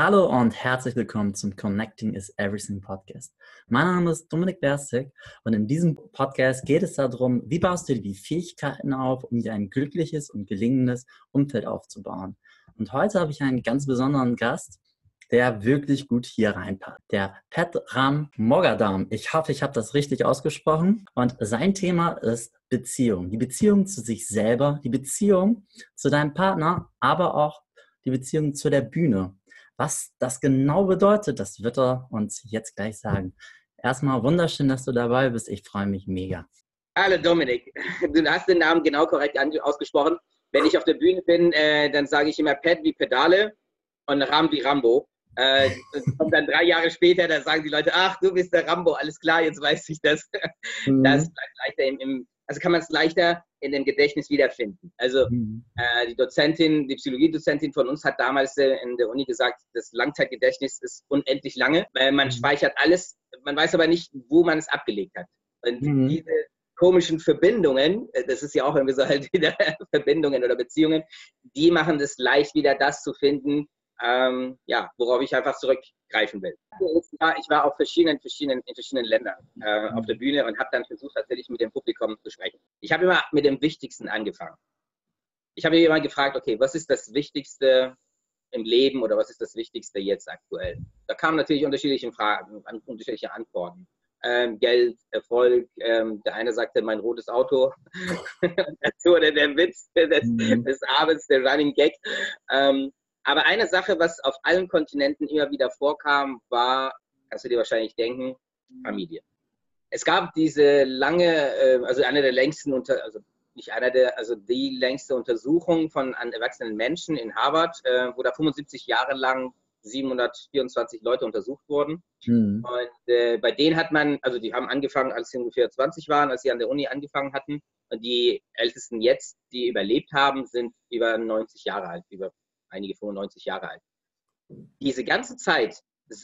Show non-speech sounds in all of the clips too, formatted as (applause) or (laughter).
Hallo und herzlich willkommen zum Connecting is Everything Podcast. Mein Name ist Dominik Berstig und in diesem Podcast geht es darum, wie baust du dir die Fähigkeiten auf, um dir ein glückliches und gelingendes Umfeld aufzubauen. Und heute habe ich einen ganz besonderen Gast, der wirklich gut hier reinpasst. Der Petram Mogadam. Ich hoffe, ich habe das richtig ausgesprochen. Und sein Thema ist Beziehung. Die Beziehung zu sich selber, die Beziehung zu deinem Partner, aber auch die Beziehung zu der Bühne. Was das genau bedeutet, das wird er uns jetzt gleich sagen. Erstmal wunderschön, dass du dabei bist. Ich freue mich mega. Hallo Dominik, du hast den Namen genau korrekt ausgesprochen. Wenn ich auf der Bühne bin, äh, dann sage ich immer Pet wie Pedale und Ram wie Rambo. Äh, und dann drei Jahre später, da sagen die Leute, ach, du bist der Rambo, alles klar, jetzt weiß ich das. Mhm. Das bleibt leichter im, im, also kann man es leichter in dem Gedächtnis wiederfinden. Also mhm. äh, die Dozentin, die Psychologiedozentin von uns hat damals äh, in der Uni gesagt, das Langzeitgedächtnis ist unendlich lange, weil man mhm. speichert alles, man weiß aber nicht, wo man es abgelegt hat. Und mhm. diese komischen Verbindungen, äh, das ist ja auch irgendwie so halt (laughs) wieder Verbindungen oder Beziehungen, die machen es leicht wieder das zu finden, ähm, ja, worauf ich einfach zurückgreifen will. Ich war auf verschiedenen, verschiedenen, in verschiedenen Ländern äh, auf der Bühne und habe dann versucht, tatsächlich mit dem Publikum zu sprechen. Ich habe immer mit dem Wichtigsten angefangen. Ich habe immer gefragt, okay, was ist das Wichtigste im Leben oder was ist das Wichtigste jetzt aktuell? Da kamen natürlich unterschiedliche Fragen, unterschiedliche Antworten. Ähm, Geld, Erfolg. Ähm, der eine sagte, mein rotes Auto. (laughs) das wurde der Witz des, mhm. des Abends, der Running Gag. Ähm, aber eine Sache, was auf allen Kontinenten immer wieder vorkam, war, kannst du dir wahrscheinlich denken, Familie. Es gab diese lange, äh, also eine der längsten, unter, also nicht einer der, also die längste Untersuchung von an erwachsenen Menschen in Harvard, äh, wo da 75 Jahre lang 724 Leute untersucht wurden. Mhm. Und äh, bei denen hat man, also die haben angefangen, als sie ungefähr 20 waren, als sie an der Uni angefangen hatten. Und die Ältesten jetzt, die überlebt haben, sind über 90 Jahre alt, über einige 95 Jahre alt. Diese ganze Zeit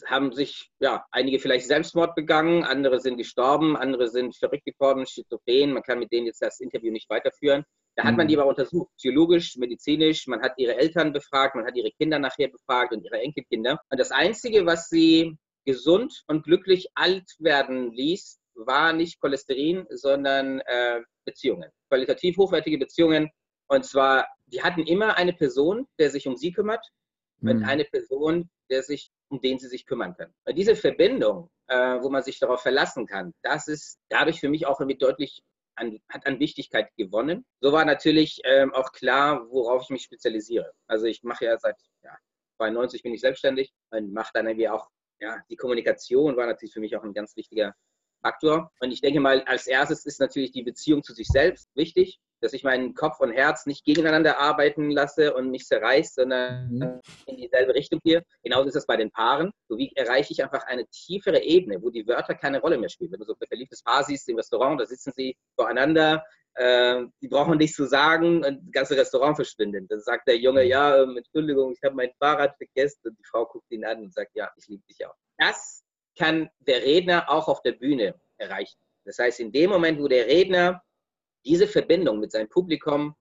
haben sich ja, einige vielleicht Selbstmord begangen, andere sind gestorben, andere sind verrückt geworden, schizophren. Man kann mit denen jetzt das Interview nicht weiterführen. Da hat man die mhm. aber untersucht, psychologisch, medizinisch. Man hat ihre Eltern befragt, man hat ihre Kinder nachher befragt und ihre Enkelkinder. Und das Einzige, was sie gesund und glücklich alt werden ließ, war nicht Cholesterin, sondern äh, Beziehungen. Qualitativ hochwertige Beziehungen. Und zwar die hatten immer eine Person, der sich um sie kümmert mhm. und eine Person, der sich, um den sie sich kümmern können. Und diese Verbindung, äh, wo man sich darauf verlassen kann, das ist, da habe ich für mich auch irgendwie deutlich an, hat an Wichtigkeit gewonnen. So war natürlich ähm, auch klar, worauf ich mich spezialisiere. Also ich mache ja seit ja, 92 bin ich selbstständig und mache dann irgendwie auch, ja, die Kommunikation war natürlich für mich auch ein ganz wichtiger Faktor. Und ich denke mal, als erstes ist natürlich die Beziehung zu sich selbst wichtig dass ich meinen Kopf und Herz nicht gegeneinander arbeiten lasse und mich zerreißt, sondern mhm. in dieselbe Richtung gehe. Genauso ist es bei den Paaren. So wie erreiche ich einfach eine tiefere Ebene, wo die Wörter keine Rolle mehr spielen. Wenn du so ein verliebtes Paar siehst im Restaurant, da sitzen sie voreinander, äh, die brauchen nichts zu sagen und das ganze Restaurant verschwindet. Dann sagt der Junge, ja, ähm, Entschuldigung, ich habe mein Fahrrad vergessen und die Frau guckt ihn an und sagt, ja, ich liebe dich auch. Das kann der Redner auch auf der Bühne erreichen. Das heißt, in dem Moment, wo der Redner diese Verbindung mit seinem Publikum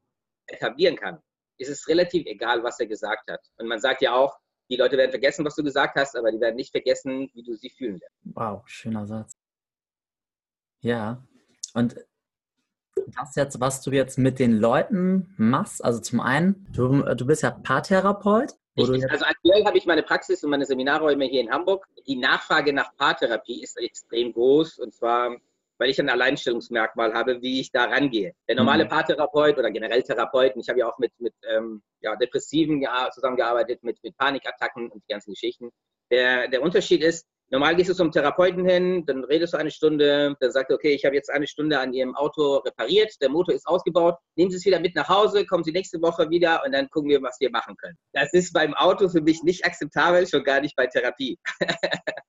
etablieren kann, ist es relativ egal, was er gesagt hat. Und man sagt ja auch, die Leute werden vergessen, was du gesagt hast, aber die werden nicht vergessen, wie du sie fühlen wirst. Wow, schöner Satz. Ja, und das jetzt, was du jetzt mit den Leuten machst, also zum einen, du, du bist ja Paartherapeut. Richtig, also aktuell habe ich meine Praxis und meine Seminarräume hier in Hamburg. Die Nachfrage nach Paartherapie ist extrem groß und zwar weil ich ein Alleinstellungsmerkmal habe, wie ich da rangehe. Der normale mhm. Paartherapeut oder generell Therapeuten, ich habe ja auch mit, mit ähm, ja, Depressiven zusammengearbeitet, mit, mit Panikattacken und die ganzen Geschichten. Der, der Unterschied ist, normal gehst du zum Therapeuten hin, dann redest du eine Stunde, dann sagt er, okay, ich habe jetzt eine Stunde an Ihrem Auto repariert, der Motor ist ausgebaut, nehmen Sie es wieder mit nach Hause, kommen Sie nächste Woche wieder und dann gucken wir, was wir machen können. Das ist beim Auto für mich nicht akzeptabel, schon gar nicht bei Therapie.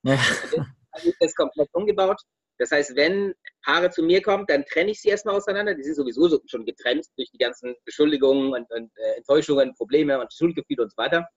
Ja. (laughs) Also ist das komplett umgebaut. Das heißt, wenn Paare zu mir kommen, dann trenne ich sie erstmal auseinander. Die sind sowieso schon getrennt durch die ganzen Beschuldigungen und, und äh, Enttäuschungen, Probleme und Schuldgefühle und so weiter.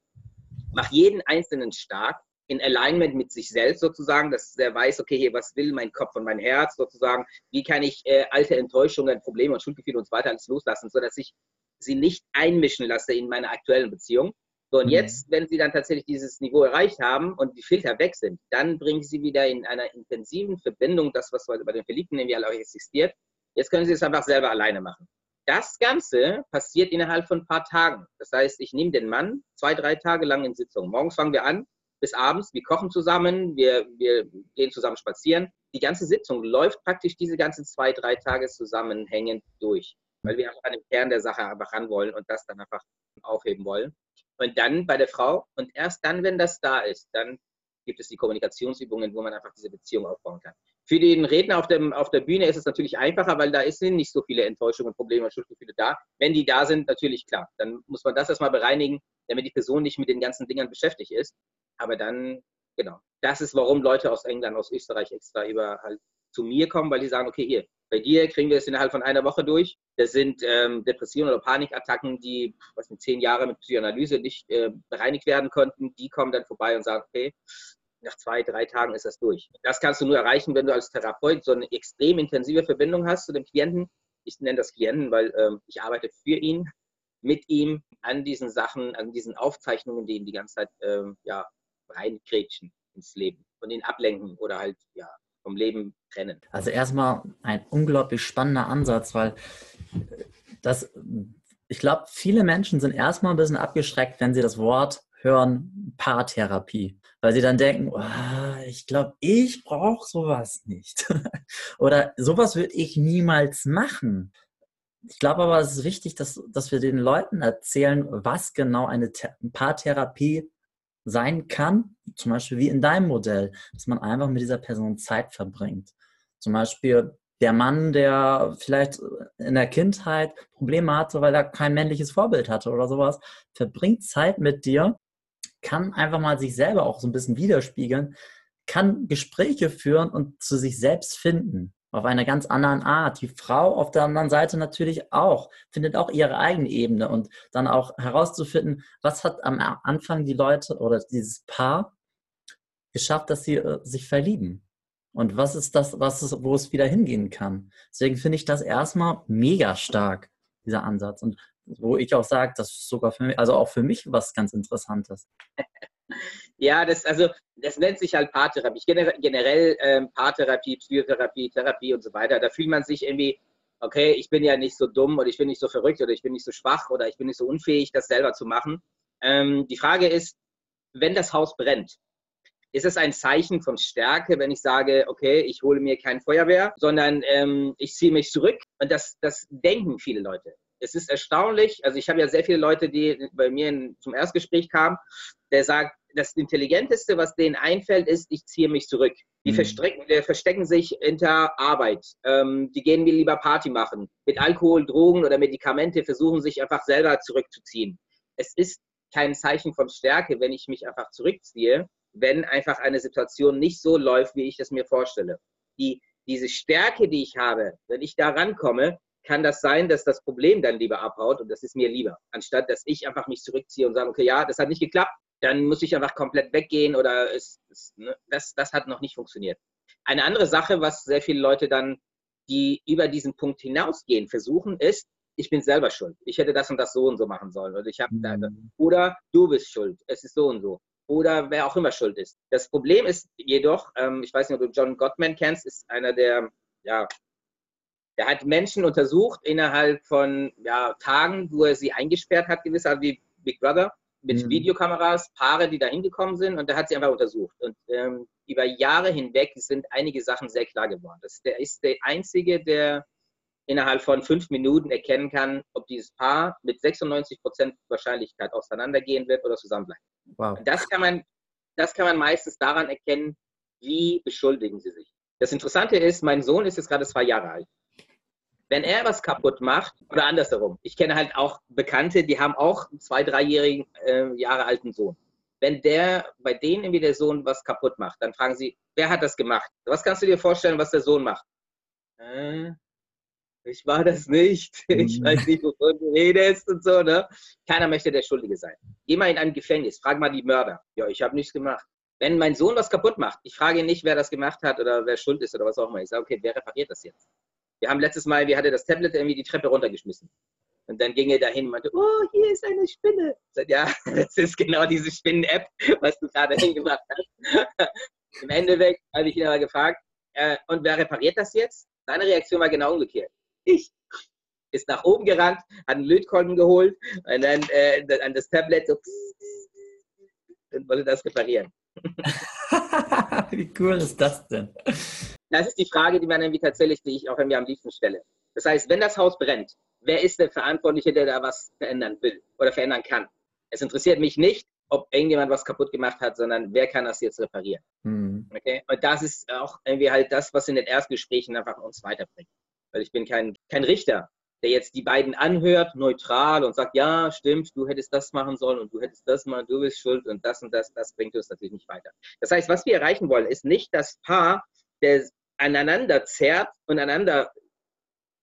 Mach jeden Einzelnen stark in Alignment mit sich selbst sozusagen, dass er weiß, okay, hier, was will mein Kopf und mein Herz sozusagen, wie kann ich äh, alte Enttäuschungen, Probleme und Schuldgefühle und so weiter alles loslassen, sodass ich sie nicht einmischen lasse in meine aktuellen Beziehungen. So, und mhm. jetzt, wenn sie dann tatsächlich dieses Niveau erreicht haben und die Filter weg sind, dann bringen sie wieder in einer intensiven Verbindung, das, was bei den Verliebten irgendwie auch existiert. Jetzt können sie es einfach selber alleine machen. Das Ganze passiert innerhalb von ein paar Tagen. Das heißt, ich nehme den Mann zwei, drei Tage lang in Sitzung. Morgens fangen wir an, bis abends. Wir kochen zusammen, wir, wir gehen zusammen spazieren. Die ganze Sitzung läuft praktisch diese ganzen zwei, drei Tage zusammenhängend durch, weil wir einfach an den Kern der Sache einfach ran wollen und das dann einfach aufheben wollen. Und dann bei der Frau, und erst dann, wenn das da ist, dann gibt es die Kommunikationsübungen, wo man einfach diese Beziehung aufbauen kann. Für den Redner auf, dem, auf der Bühne ist es natürlich einfacher, weil da sind nicht so viele Enttäuschungen, Probleme und Schuldgefühle da. Wenn die da sind, natürlich klar. Dann muss man das erstmal bereinigen, damit die Person nicht mit den ganzen Dingern beschäftigt ist. Aber dann, genau. Das ist, warum Leute aus England, aus Österreich extra über halt zu mir kommen, weil die sagen, okay, hier, bei dir kriegen wir es innerhalb von einer Woche durch. Das sind ähm, Depressionen oder Panikattacken, die was in zehn Jahren mit Psychoanalyse nicht äh, bereinigt werden konnten. Die kommen dann vorbei und sagen, okay, nach zwei, drei Tagen ist das durch. Das kannst du nur erreichen, wenn du als Therapeut so eine extrem intensive Verbindung hast zu dem Klienten. Ich nenne das Klienten, weil ähm, ich arbeite für ihn, mit ihm an diesen Sachen, an diesen Aufzeichnungen, die ihn die ganze Zeit ähm, ja, reinkrätschen ins Leben und ihn ablenken oder halt ja, vom Leben trennen. Also erstmal ein unglaublich spannender Ansatz, weil das, ich glaube, viele Menschen sind erstmal ein bisschen abgeschreckt, wenn sie das Wort hören, Paartherapie, weil sie dann denken, oh, ich glaube, ich brauche sowas nicht. (laughs) Oder sowas würde ich niemals machen. Ich glaube aber, es ist wichtig, dass, dass wir den Leuten erzählen, was genau eine Paartherapie sein kann, zum Beispiel wie in deinem Modell, dass man einfach mit dieser Person Zeit verbringt. Zum Beispiel der Mann, der vielleicht in der Kindheit Probleme hatte, weil er kein männliches Vorbild hatte oder sowas, verbringt Zeit mit dir, kann einfach mal sich selber auch so ein bisschen widerspiegeln, kann Gespräche führen und zu sich selbst finden auf einer ganz anderen Art. Die Frau auf der anderen Seite natürlich auch, findet auch ihre eigene Ebene und dann auch herauszufinden, was hat am Anfang die Leute oder dieses Paar geschafft, dass sie äh, sich verlieben. Und was ist das, was ist, wo es wieder hingehen kann? Deswegen finde ich das erstmal mega stark, dieser Ansatz. Und wo ich auch sage, das ist sogar für mich, also auch für mich was ganz Interessantes. (laughs) Ja, das, also, das nennt sich halt Paartherapie. Generell ähm, Paartherapie, Psychotherapie, Therapie und so weiter. Da fühlt man sich irgendwie, okay, ich bin ja nicht so dumm oder ich bin nicht so verrückt oder ich bin nicht so schwach oder ich bin nicht so unfähig, das selber zu machen. Ähm, die Frage ist, wenn das Haus brennt, ist es ein Zeichen von Stärke, wenn ich sage, okay, ich hole mir kein Feuerwehr, sondern ähm, ich ziehe mich zurück? Und das, das denken viele Leute es ist erstaunlich, also ich habe ja sehr viele Leute, die bei mir in, zum Erstgespräch kamen, der sagt, das Intelligenteste, was denen einfällt, ist, ich ziehe mich zurück. Die, mhm. verstecken, die verstecken sich hinter Arbeit. Ähm, die gehen mir lieber Party machen. Mit Alkohol, Drogen oder Medikamente versuchen sich einfach selber zurückzuziehen. Es ist kein Zeichen von Stärke, wenn ich mich einfach zurückziehe, wenn einfach eine Situation nicht so läuft, wie ich es mir vorstelle. Die, diese Stärke, die ich habe, wenn ich da rankomme, kann das sein, dass das Problem dann lieber abhaut und das ist mir lieber, anstatt dass ich einfach mich zurückziehe und sage, okay, ja, das hat nicht geklappt, dann muss ich einfach komplett weggehen oder es, es, ne, das, das hat noch nicht funktioniert. Eine andere Sache, was sehr viele Leute dann, die über diesen Punkt hinausgehen, versuchen, ist, ich bin selber schuld. Ich hätte das und das so und so machen sollen. Oder, ich hab mhm. oder du bist schuld. Es ist so und so. Oder wer auch immer schuld ist. Das Problem ist jedoch, ähm, ich weiß nicht, ob du John Gottman kennst, ist einer der ja, der hat Menschen untersucht innerhalb von ja, Tagen, wo er sie eingesperrt hat, gewiss, also wie Big Brother, mit mhm. Videokameras, Paare, die da hingekommen sind und er hat sie einfach untersucht. Und ähm, über Jahre hinweg sind einige Sachen sehr klar geworden. Das, der ist der Einzige, der innerhalb von fünf Minuten erkennen kann, ob dieses Paar mit 96 Prozent Wahrscheinlichkeit auseinandergehen wird oder zusammenbleiben. Wow. Das, kann man, das kann man meistens daran erkennen, wie beschuldigen sie sich. Das Interessante ist, mein Sohn ist jetzt gerade zwei Jahre alt wenn er was kaputt macht, oder andersherum, ich kenne halt auch Bekannte, die haben auch einen zwei, dreijährigen äh, Jahre alten Sohn. Wenn der bei denen irgendwie der Sohn was kaputt macht, dann fragen sie, wer hat das gemacht? Was kannst du dir vorstellen, was der Sohn macht? Äh, ich war das nicht. (laughs) Ich mhm. weiß nicht, wovon du redest und so. Ne? Keiner möchte der Schuldige sein. Geh mal in ein Gefängnis, frag mal die Mörder. Ja, ich habe nichts gemacht. Wenn mein Sohn was kaputt macht, ich frage ihn nicht, wer das gemacht hat oder wer schuld ist oder was auch immer. Ich sage, okay, wer repariert das jetzt? Wir haben letztes Mal, wir hatte das Tablet irgendwie die Treppe runtergeschmissen. Und dann ging er dahin und meinte, oh, hier ist eine Spinne. Sagte, ja, (laughs) das ist genau diese Spinnen-App, was du gerade hingebracht hast. (laughs) Im Endeffekt habe ich ihn aber gefragt, äh, und wer repariert das jetzt? Seine Reaktion war genau umgekehrt. Ich. Ist nach oben gerannt, hat einen Lötkolben geholt und dann äh, an das Tablet so und wollte das reparieren. (laughs) Wie cool ist das denn? Das ist die Frage, die man irgendwie tatsächlich, die ich auch irgendwie am liebsten stelle. Das heißt, wenn das Haus brennt, wer ist der Verantwortliche, der da was verändern will oder verändern kann? Es interessiert mich nicht, ob irgendjemand was kaputt gemacht hat, sondern wer kann das jetzt reparieren? Mhm. Okay? Und das ist auch irgendwie halt das, was in den Erstgesprächen einfach uns weiterbringt. Weil ich bin kein, kein Richter, der jetzt die beiden anhört, neutral und sagt, ja, stimmt, du hättest das machen sollen und du hättest das machen, du bist schuld und das und das, das bringt uns natürlich nicht weiter. Das heißt, was wir erreichen wollen, ist nicht das Paar, der aneinander zerrt und aneinander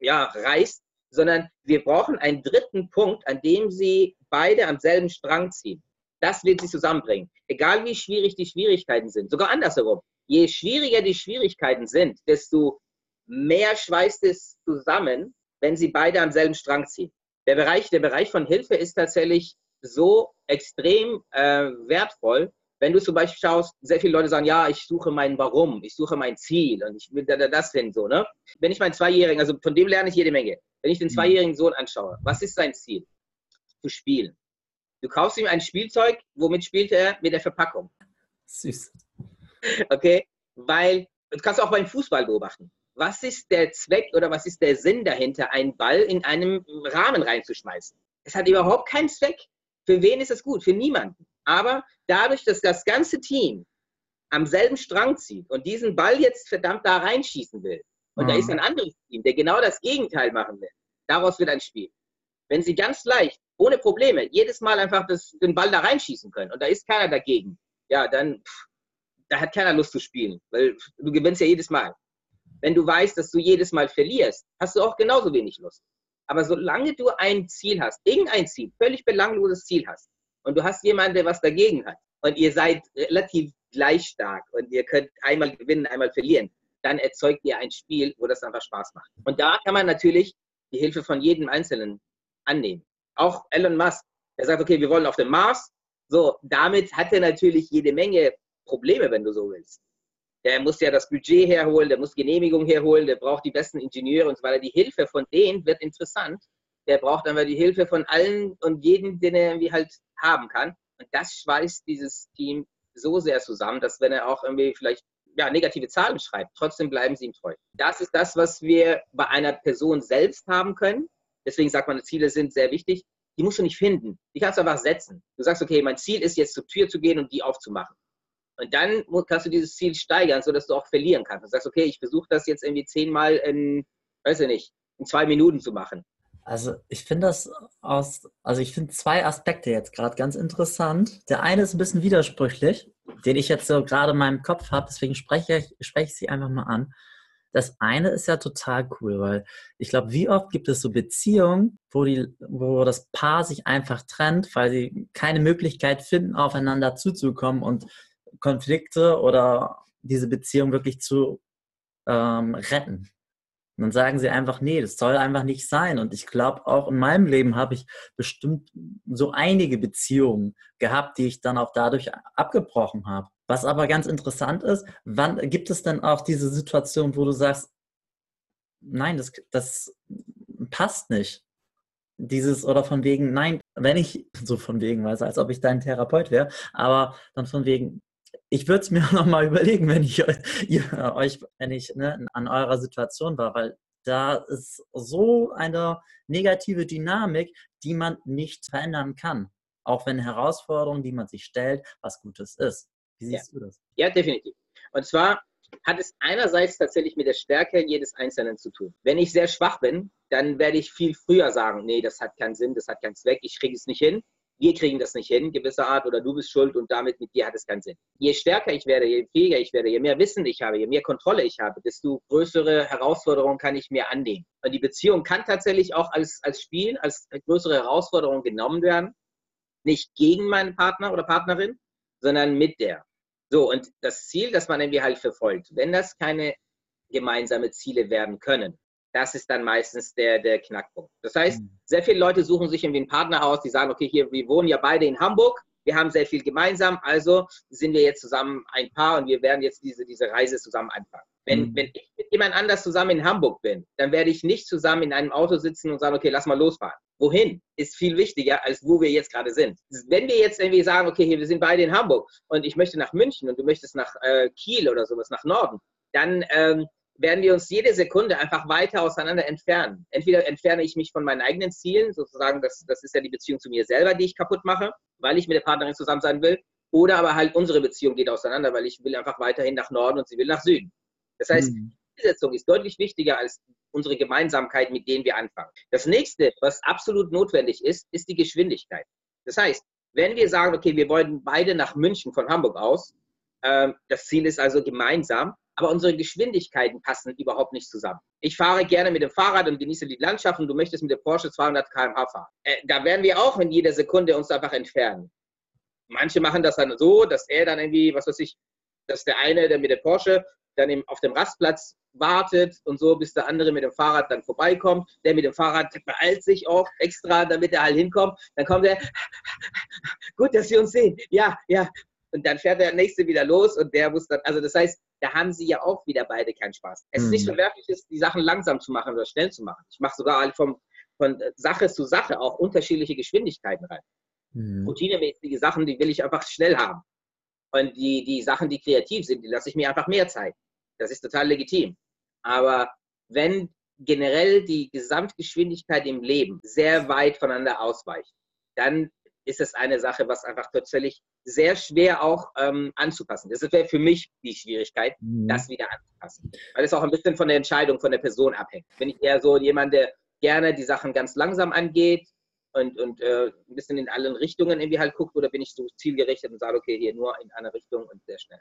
ja, reißt, sondern wir brauchen einen dritten Punkt, an dem sie beide am selben Strang ziehen. Das wird sie zusammenbringen. Egal wie schwierig die Schwierigkeiten sind. Sogar andersherum. Je schwieriger die Schwierigkeiten sind, desto mehr schweißt es zusammen, wenn sie beide am selben Strang ziehen. Der Bereich, der Bereich von Hilfe ist tatsächlich so extrem äh, wertvoll, wenn du zum Beispiel schaust, sehr viele Leute sagen, ja, ich suche mein Warum, ich suche mein Ziel und ich will das hin, so, ne? Wenn ich meinen Zweijährigen, also von dem lerne ich jede Menge. Wenn ich den mhm. zweijährigen Sohn anschaue, was ist sein Ziel? Zu spielen. Du kaufst ihm ein Spielzeug, womit spielt er? Mit der Verpackung. Süß. (laughs) Okay? Weil, das kannst du auch beim Fußball beobachten. Was ist der Zweck oder was ist der Sinn dahinter, einen Ball in einem Rahmen reinzuschmeißen? Es hat überhaupt keinen Zweck. Für wen ist es gut? Für niemanden. Aber dadurch, dass das ganze Team am selben Strang zieht und diesen Ball jetzt verdammt da reinschießen will, und mhm. da ist ein anderes Team, der genau das Gegenteil machen will, daraus wird ein Spiel. Wenn sie ganz leicht ohne Probleme jedes Mal einfach das, den Ball da reinschießen können und da ist keiner dagegen, ja, dann pff, da hat keiner Lust zu spielen, weil du gewinnst ja jedes Mal. Wenn du weißt, dass du jedes Mal verlierst, hast du auch genauso wenig Lust. Aber solange du ein Ziel hast, irgendein Ziel, völlig belangloses Ziel hast, und du hast jemanden, der was dagegen hat, und ihr seid relativ gleich stark und ihr könnt einmal gewinnen, einmal verlieren, dann erzeugt ihr ein Spiel, wo das einfach Spaß macht. Und da kann man natürlich die Hilfe von jedem Einzelnen annehmen auch Elon Musk, der sagt, okay, wir wollen auf den Mars. So, damit hat er natürlich jede Menge Probleme, wenn du so willst. Der muss ja das Budget herholen, der muss Genehmigung herholen, der braucht die besten Ingenieure und so weiter. Die Hilfe von denen wird interessant. Der braucht aber die Hilfe von allen und jedem, den er irgendwie halt haben kann. Und das schweißt dieses Team so sehr zusammen, dass wenn er auch irgendwie vielleicht ja, negative Zahlen schreibt, trotzdem bleiben sie ihm treu. Das ist das, was wir bei einer Person selbst haben können. Deswegen sagt man, Ziele sind sehr wichtig. Die musst du nicht finden. Die kannst du einfach setzen. Du sagst, okay, mein Ziel ist jetzt zur Tür zu gehen und die aufzumachen. Und dann kannst du dieses Ziel steigern, sodass du auch verlieren kannst. Du sagst, okay, ich versuche das jetzt irgendwie zehnmal in, weiß ich nicht, in zwei Minuten zu machen. Also ich finde das aus, also ich finde zwei Aspekte jetzt gerade ganz interessant. Der eine ist ein bisschen widersprüchlich, den ich jetzt so gerade in meinem Kopf habe, deswegen spreche ich, spreche ich sie einfach mal an. Das eine ist ja total cool, weil ich glaube, wie oft gibt es so Beziehungen, wo, die, wo das Paar sich einfach trennt, weil sie keine Möglichkeit finden, aufeinander zuzukommen und Konflikte oder diese Beziehung wirklich zu ähm, retten. Und dann sagen sie einfach, nee, das soll einfach nicht sein. Und ich glaube, auch in meinem Leben habe ich bestimmt so einige Beziehungen gehabt, die ich dann auch dadurch abgebrochen habe. Was aber ganz interessant ist, wann gibt es denn auch diese Situation, wo du sagst, nein, das, das passt nicht. Dieses oder von wegen, nein, wenn ich, so von wegen, weiß, als ob ich dein Therapeut wäre, aber dann von wegen, ich würde es mir (laughs) nochmal überlegen, wenn ich euch, wenn ich ne, an eurer Situation war, weil da ist so eine negative Dynamik, die man nicht verändern kann. Auch wenn Herausforderungen, die man sich stellt, was Gutes ist. Wie siehst ja. du das? Ja, definitiv. Und zwar hat es einerseits tatsächlich mit der Stärke jedes Einzelnen zu tun. Wenn ich sehr schwach bin, dann werde ich viel früher sagen, nee, das hat keinen Sinn, das hat keinen Zweck, ich kriege es nicht hin. Wir kriegen das nicht hin, gewisser Art, oder du bist schuld und damit mit dir hat es keinen Sinn. Je stärker ich werde, je fähiger ich werde, je mehr Wissen ich habe, je mehr Kontrolle ich habe, desto größere Herausforderungen kann ich mir annehmen. Und die Beziehung kann tatsächlich auch als, als Spiel, als größere Herausforderung genommen werden. Nicht gegen meinen Partner oder Partnerin, sondern mit der. So, und das Ziel, das man irgendwie halt verfolgt, wenn das keine gemeinsame Ziele werden können, das ist dann meistens der, der Knackpunkt. Das heißt, mhm. sehr viele Leute suchen sich irgendwie einen Partner aus, die sagen, okay, hier, wir wohnen ja beide in Hamburg, wir haben sehr viel gemeinsam, also sind wir jetzt zusammen ein Paar und wir werden jetzt diese, diese Reise zusammen anfangen. Wenn, mhm. wenn ich mit jemand anders zusammen in Hamburg bin, dann werde ich nicht zusammen in einem Auto sitzen und sagen, okay, lass mal losfahren. Wohin ist viel wichtiger, als wo wir jetzt gerade sind. Wenn wir jetzt irgendwie sagen, okay, hier, wir sind beide in Hamburg und ich möchte nach München und du möchtest nach äh, Kiel oder sowas, nach Norden, dann ähm, werden wir uns jede Sekunde einfach weiter auseinander entfernen. Entweder entferne ich mich von meinen eigenen Zielen, sozusagen, das, das ist ja die Beziehung zu mir selber, die ich kaputt mache, weil ich mit der Partnerin zusammen sein will, oder aber halt unsere Beziehung geht auseinander, weil ich will einfach weiterhin nach Norden und sie will nach Süden. Das heißt, mhm. die Zielsetzung ist deutlich wichtiger als unsere Gemeinsamkeit, mit denen wir anfangen. Das nächste, was absolut notwendig ist, ist die Geschwindigkeit. Das heißt, wenn wir sagen, okay, wir wollen beide nach München von Hamburg aus, äh, das Ziel ist also gemeinsam, aber unsere Geschwindigkeiten passen überhaupt nicht zusammen. Ich fahre gerne mit dem Fahrrad und genieße die Landschaft und du möchtest mit dem Porsche 200 km/h fahren. Äh, da werden wir auch in jeder Sekunde uns einfach entfernen. Manche machen das dann so, dass er dann irgendwie, was weiß ich, dass der eine, der mit dem Porsche dann auf dem Rastplatz wartet und so, bis der andere mit dem Fahrrad dann vorbeikommt. Der mit dem Fahrrad beeilt sich auch extra, damit er halt hinkommt. Dann kommt er, (laughs) gut, dass wir uns sehen. Ja, ja, und dann fährt der nächste wieder los und der muss dann, also das heißt, da haben sie ja auch wieder beide keinen Spaß. Es ist nicht mhm. verwerflich, die Sachen langsam zu machen oder schnell zu machen. Ich mache sogar vom, von Sache zu Sache auch unterschiedliche Geschwindigkeiten rein. Mhm. Routinemäßige Sachen, die will ich einfach schnell haben. Und die, die Sachen, die kreativ sind, die lasse ich mir einfach mehr Zeit. Das ist total legitim. Aber wenn generell die Gesamtgeschwindigkeit im Leben sehr weit voneinander ausweicht, dann ist es eine Sache, was einfach tatsächlich sehr schwer auch ähm, anzupassen. Das wäre für mich die Schwierigkeit, mhm. das wieder anzupassen. Weil es auch ein bisschen von der Entscheidung von der Person abhängt. Bin ich eher so jemand, der gerne die Sachen ganz langsam angeht und, und äh, ein bisschen in allen Richtungen irgendwie halt guckt, oder bin ich so zielgerichtet und sage, okay, hier nur in eine Richtung und sehr schnell?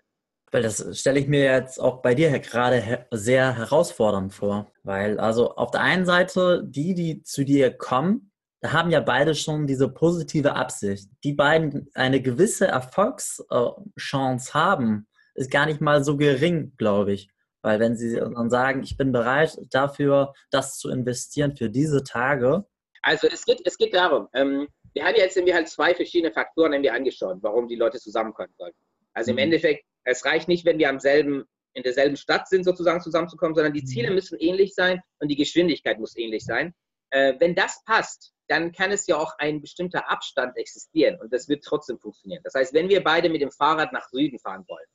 Weil das stelle ich mir jetzt auch bei dir gerade sehr herausfordernd vor. Weil also auf der einen Seite, die, die zu dir kommen, haben ja beide schon diese positive Absicht. Die beiden eine gewisse Erfolgschance haben, ist gar nicht mal so gering, glaube ich. Weil wenn sie dann sagen, ich bin bereit dafür, das zu investieren für diese Tage. Also es geht, es geht darum, ähm, wir haben jetzt irgendwie halt zwei verschiedene Faktoren irgendwie angeschaut, warum die Leute zusammenkommen sollten. Also im mhm. Endeffekt, es reicht nicht, wenn wir am selben, in derselben Stadt sind, sozusagen zusammenzukommen, sondern die Ziele mhm. müssen ähnlich sein und die Geschwindigkeit muss ähnlich sein. Äh, wenn das passt, dann kann es ja auch ein bestimmter Abstand existieren und das wird trotzdem funktionieren. Das heißt, wenn wir beide mit dem Fahrrad nach Süden fahren wollen,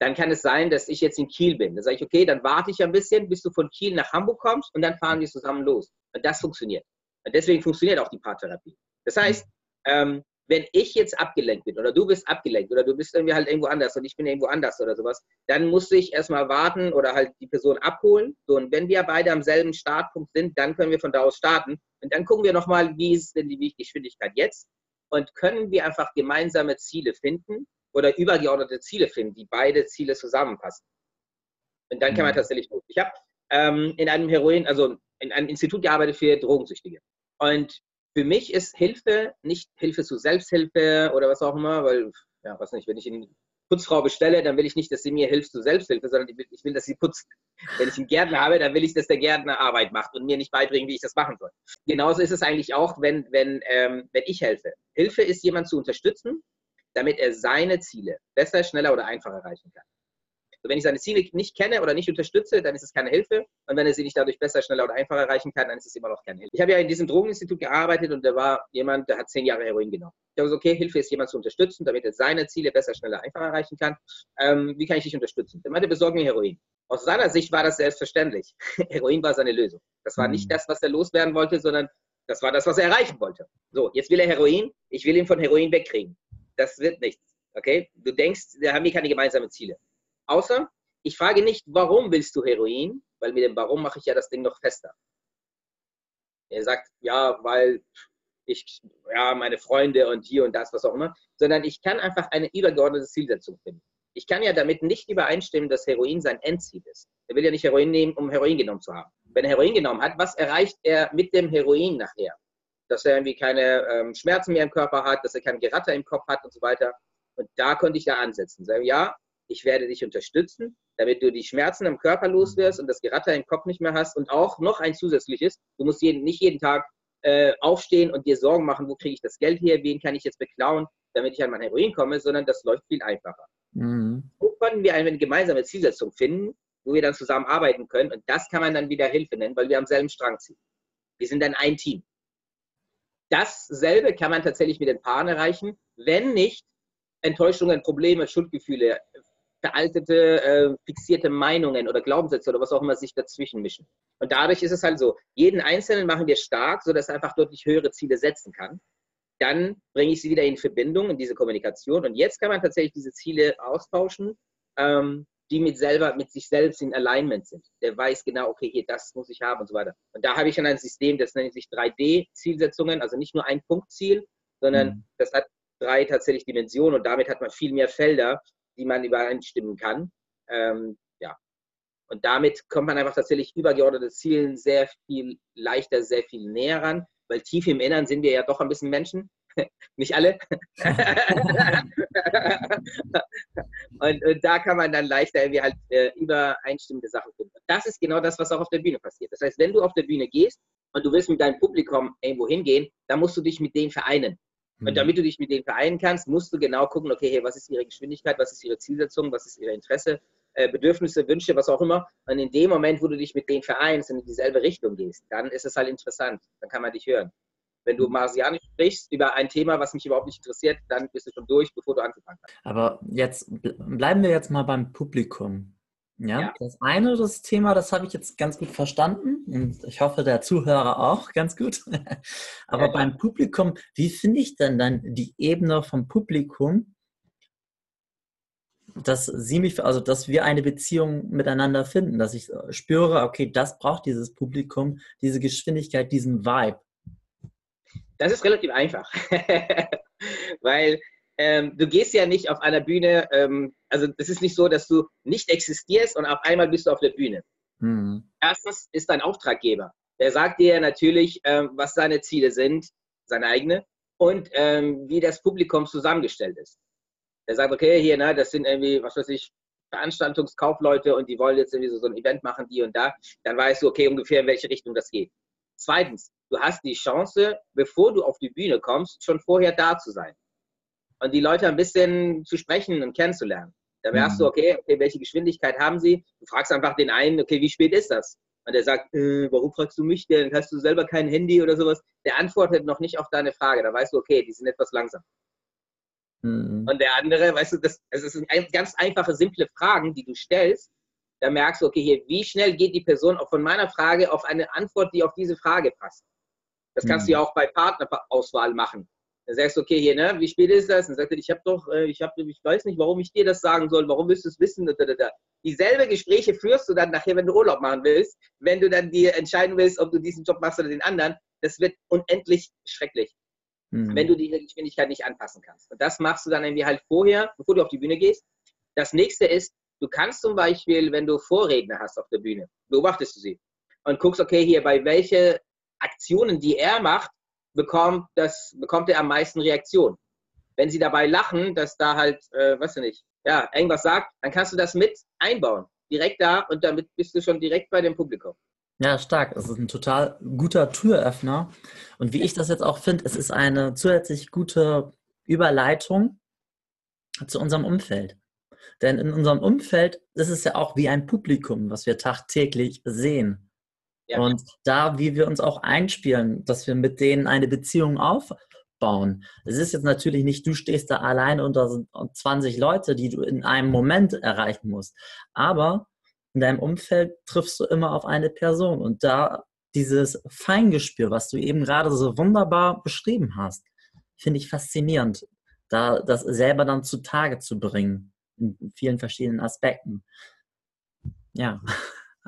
dann kann es sein, dass ich jetzt in Kiel bin. Dann sage ich, okay, dann warte ich ein bisschen, bis du von Kiel nach Hamburg kommst und dann fahren wir zusammen los. Und das funktioniert. Und deswegen funktioniert auch die Paartherapie. Das heißt, ähm, wenn ich jetzt abgelenkt bin oder du bist abgelenkt oder du bist irgendwie halt irgendwo anders und ich bin irgendwo anders oder sowas, dann muss ich erstmal warten oder halt die Person abholen. So, und wenn wir beide am selben Startpunkt sind, dann können wir von da aus starten. Und dann gucken wir nochmal, wie ist denn die Geschwindigkeit jetzt? Und können wir einfach gemeinsame Ziele finden oder übergeordnete Ziele finden, die beide Ziele zusammenpassen. Und dann kann man mhm. tatsächlich gut. Ich habe ähm, in einem Heroin, also in einem Institut gearbeitet für Drogensüchtige. Und für mich ist Hilfe nicht Hilfe zu Selbsthilfe oder was auch immer, weil, ja, was nicht, wenn ich eine Putzfrau bestelle, dann will ich nicht, dass sie mir hilft zur Selbsthilfe, sondern ich will, dass sie putzt. Wenn ich einen Gärtner habe, dann will ich, dass der Gärtner Arbeit macht und mir nicht beibringen, wie ich das machen soll. Genauso ist es eigentlich auch, wenn, wenn, ähm, wenn ich helfe. Hilfe ist, jemand zu unterstützen, damit er seine Ziele besser, schneller oder einfacher erreichen kann. Wenn ich seine Ziele nicht kenne oder nicht unterstütze, dann ist es keine Hilfe. Und wenn er sie nicht dadurch besser, schneller oder einfacher erreichen kann, dann ist es immer noch keine Hilfe. Ich habe ja in diesem Drogeninstitut gearbeitet und da war jemand, der hat zehn Jahre Heroin genommen. Ich habe gesagt, okay, Hilfe ist jemand zu unterstützen, damit er seine Ziele besser, schneller, einfacher erreichen kann. Ähm, wie kann ich dich unterstützen? Der meinte, besorge mir Heroin. Aus seiner Sicht war das selbstverständlich. (laughs) Heroin war seine Lösung. Das war nicht mhm. das, was er loswerden wollte, sondern das war das, was er erreichen wollte. So, jetzt will er Heroin. Ich will ihn von Heroin wegkriegen. Das wird nichts. Okay? Du denkst, wir haben hier keine gemeinsamen Ziele. Außer, ich frage nicht, warum willst du Heroin? Weil mit dem Warum mache ich ja das Ding noch fester. Er sagt, ja, weil ich, ja, meine Freunde und hier und das, was auch immer, sondern ich kann einfach eine übergeordnete Zielsetzung finden. Ich kann ja damit nicht übereinstimmen, dass Heroin sein Endziel ist. Er will ja nicht Heroin nehmen, um Heroin genommen zu haben. Wenn er Heroin genommen hat, was erreicht er mit dem Heroin nachher? Dass er irgendwie keine ähm, Schmerzen mehr im Körper hat, dass er kein Geratter im Kopf hat und so weiter. Und da könnte ich da ansetzen. Sagen, ja, ich werde dich unterstützen, damit du die Schmerzen im Körper loswirst und das Geratter im Kopf nicht mehr hast. Und auch noch ein zusätzliches, du musst jeden, nicht jeden Tag äh, aufstehen und dir Sorgen machen, wo kriege ich das Geld her, wen kann ich jetzt beklauen, damit ich an mein Heroin komme, sondern das läuft viel einfacher. Mhm. Wo konnten wir eine gemeinsame Zielsetzung finden, wo wir dann zusammen arbeiten können? Und das kann man dann wieder Hilfe nennen, weil wir am selben Strang ziehen. Wir sind dann ein Team. Dasselbe kann man tatsächlich mit den Paaren erreichen, wenn nicht Enttäuschungen, Probleme, Schuldgefühle, veraltete, äh, fixierte Meinungen oder Glaubenssätze oder was auch immer sich dazwischen mischen. Und dadurch ist es halt so, jeden Einzelnen machen wir stark, sodass er einfach deutlich höhere Ziele setzen kann. Dann bringe ich sie wieder in Verbindung, in diese Kommunikation. Und jetzt kann man tatsächlich diese Ziele austauschen, ähm, die mit, selber, mit sich selbst in Alignment sind. Der weiß genau, okay, hier, das muss ich haben und so weiter. Und da habe ich schon ein System, das nennt sich 3D-Zielsetzungen, also nicht nur ein Punktziel, sondern mhm. das hat drei tatsächlich Dimensionen und damit hat man viel mehr Felder, die man übereinstimmen kann. Ähm, ja. Und damit kommt man einfach tatsächlich übergeordnete Zielen sehr viel leichter, sehr viel näher ran, weil tief im Innern sind wir ja doch ein bisschen Menschen. (laughs) Nicht alle. (laughs) und, und, da kann man dann leichter irgendwie halt äh, übereinstimmende Sachen finden. Und das ist genau das, was auch auf der Bühne passiert. Das heißt, wenn du auf der Bühne gehst und du willst mit deinem Publikum irgendwo hingehen, dann musst du dich mit denen vereinen. Und mhm. damit du dich mit denen vereinen kannst, musst du genau gucken, okay, hey, was ist ihre Geschwindigkeit, was ist ihre Zielsetzung, was ist ihr Interesse, äh, Bedürfnisse, Wünsche, was auch immer. Und in dem Moment, wo du dich mit denen vereinst und in dieselbe Richtung gehst, dann ist es halt interessant. Dann kann man dich hören. Wenn du Marsianisch sprichst über ein Thema, was mich überhaupt nicht interessiert, dann bist du schon durch, bevor du angefangen hast. Aber jetzt bleiben wir jetzt mal beim Publikum. Ja, ja, das eine, das Thema, das habe ich jetzt ganz gut verstanden und ich hoffe, der Zuhörer auch (laughs) ganz gut. Aber ja. beim Publikum, wie finde ich denn dann die Ebene vom Publikum, dass sie mich, also dass wir eine Beziehung miteinander finden, dass ich spüre, okay, das braucht dieses Publikum, diese Geschwindigkeit, diesen Vibe. Das ist relativ einfach, (laughs) weil ähm, du gehst ja nicht auf einer Bühne, ähm, also es ist nicht so, dass du nicht existierst und auf einmal bist du auf der Bühne. Mhm. Erstens ist dein Auftraggeber. Der sagt dir natürlich, ähm, was seine Ziele sind, seine eigene, und ähm, wie das Publikum zusammengestellt ist. Der sagt, okay, hier, ne, das sind irgendwie, was weiß ich, Veranstaltungskaufleute und die wollen jetzt irgendwie so, so ein Event machen, die und da. Dann weißt du, okay, ungefähr in welche Richtung das geht. Zweitens, du hast die Chance, bevor du auf die Bühne kommst, schon vorher da zu sein und die Leute ein bisschen zu sprechen und kennenzulernen. Da merkst mhm. du, okay, okay, welche Geschwindigkeit haben sie? Du fragst einfach den einen, okay, wie spät ist das? Und der sagt, äh, warum fragst du mich denn? Hast du selber kein Handy oder sowas? Der antwortet noch nicht auf deine Frage. Da weißt du, okay, die sind etwas langsam. Mhm. Und der andere, weißt du, das, das sind ganz einfache, simple Fragen, die du stellst. Da merkst du, okay, hier, wie schnell geht die Person auch von meiner Frage auf eine Antwort, die auf diese Frage passt? Das kannst mhm. du ja auch bei Partnerauswahl machen. Dann sagst du, okay, hier, ne, wie spät ist das? Dann sagt er, ich habe doch, äh, ich habe, ich weiß nicht, warum ich dir das sagen soll, warum willst du es wissen? Dieselbe Gespräche führst du dann nachher, wenn du Urlaub machen willst, wenn du dann dir entscheiden willst, ob du diesen Job machst oder den anderen. Das wird unendlich schrecklich, mhm. wenn du die Geschwindigkeit nicht anpassen kannst. Und das machst du dann irgendwie halt vorher, bevor du auf die Bühne gehst. Das nächste ist, du kannst zum Beispiel, wenn du Vorredner hast auf der Bühne, beobachtest du sie und guckst, okay, hier, bei welche Aktionen, die er macht, bekommt, das, bekommt er am meisten Reaktion. Wenn sie dabei lachen, dass da halt, äh, weißt du nicht, ja, irgendwas sagt, dann kannst du das mit einbauen. Direkt da und damit bist du schon direkt bei dem Publikum. Ja, stark. Es ist ein total guter Türöffner. Und wie ich das jetzt auch finde, es ist eine zusätzlich gute Überleitung zu unserem Umfeld. Denn in unserem Umfeld ist es ja auch wie ein Publikum, was wir tagtäglich sehen. Ja. Und da, wie wir uns auch einspielen, dass wir mit denen eine Beziehung aufbauen. Es ist jetzt natürlich nicht, du stehst da alleine unter 20 Leute, die du in einem Moment erreichen musst. Aber in deinem Umfeld triffst du immer auf eine Person. Und da dieses Feingespür, was du eben gerade so wunderbar beschrieben hast, finde ich faszinierend, da das selber dann zutage zu bringen, in vielen verschiedenen Aspekten. Ja.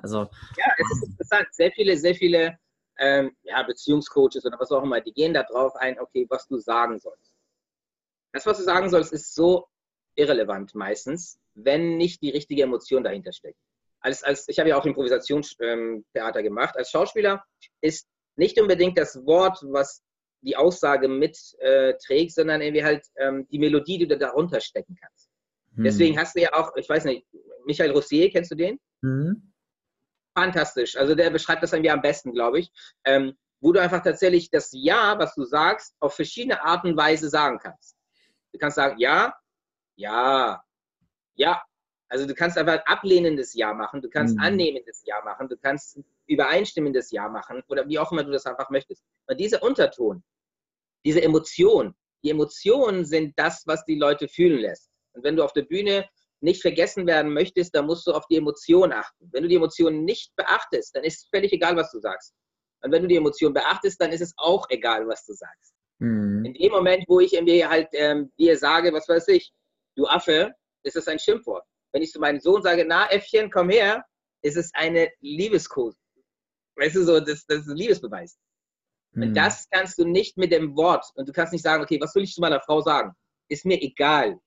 Also, ja, es ist interessant. Sehr viele, sehr viele ähm, ja, Beziehungscoaches oder was auch immer, die gehen darauf ein, okay, was du sagen sollst. Das, was du sagen sollst, ist so irrelevant meistens, wenn nicht die richtige Emotion dahinter steckt. Als, als, ich habe ja auch Improvisationstheater ähm, gemacht. Als Schauspieler ist nicht unbedingt das Wort, was die Aussage mitträgt, äh, sondern irgendwie halt ähm, die Melodie, die du darunter stecken kannst. Hm. Deswegen hast du ja auch, ich weiß nicht, Michael Rossier, kennst du den? Hm. Fantastisch. Also der beschreibt das irgendwie am besten, glaube ich. Ähm, wo du einfach tatsächlich das Ja, was du sagst, auf verschiedene Arten und Weise sagen kannst. Du kannst sagen, ja, ja, ja. Also du kannst einfach ein ablehnendes Ja machen, du kannst mhm. annehmendes Ja machen, du kannst übereinstimmendes Ja machen oder wie auch immer du das einfach möchtest. Und dieser Unterton, diese Emotion, die Emotionen sind das, was die Leute fühlen lässt. Und wenn du auf der Bühne nicht vergessen werden möchtest, dann musst du auf die Emotion achten. Wenn du die Emotionen nicht beachtest, dann ist es völlig egal, was du sagst. Und wenn du die Emotion beachtest, dann ist es auch egal, was du sagst. Mhm. In dem Moment, wo ich irgendwie halt ähm, dir sage, was weiß ich, du Affe, ist es ein Schimpfwort. Wenn ich zu meinem Sohn sage, na Äffchen, komm her, ist es eine Liebescode. Weißt du, so, das, das ist ein Liebesbeweis. Mhm. Und das kannst du nicht mit dem Wort. Und du kannst nicht sagen, okay, was will ich zu meiner Frau sagen? Ist mir egal,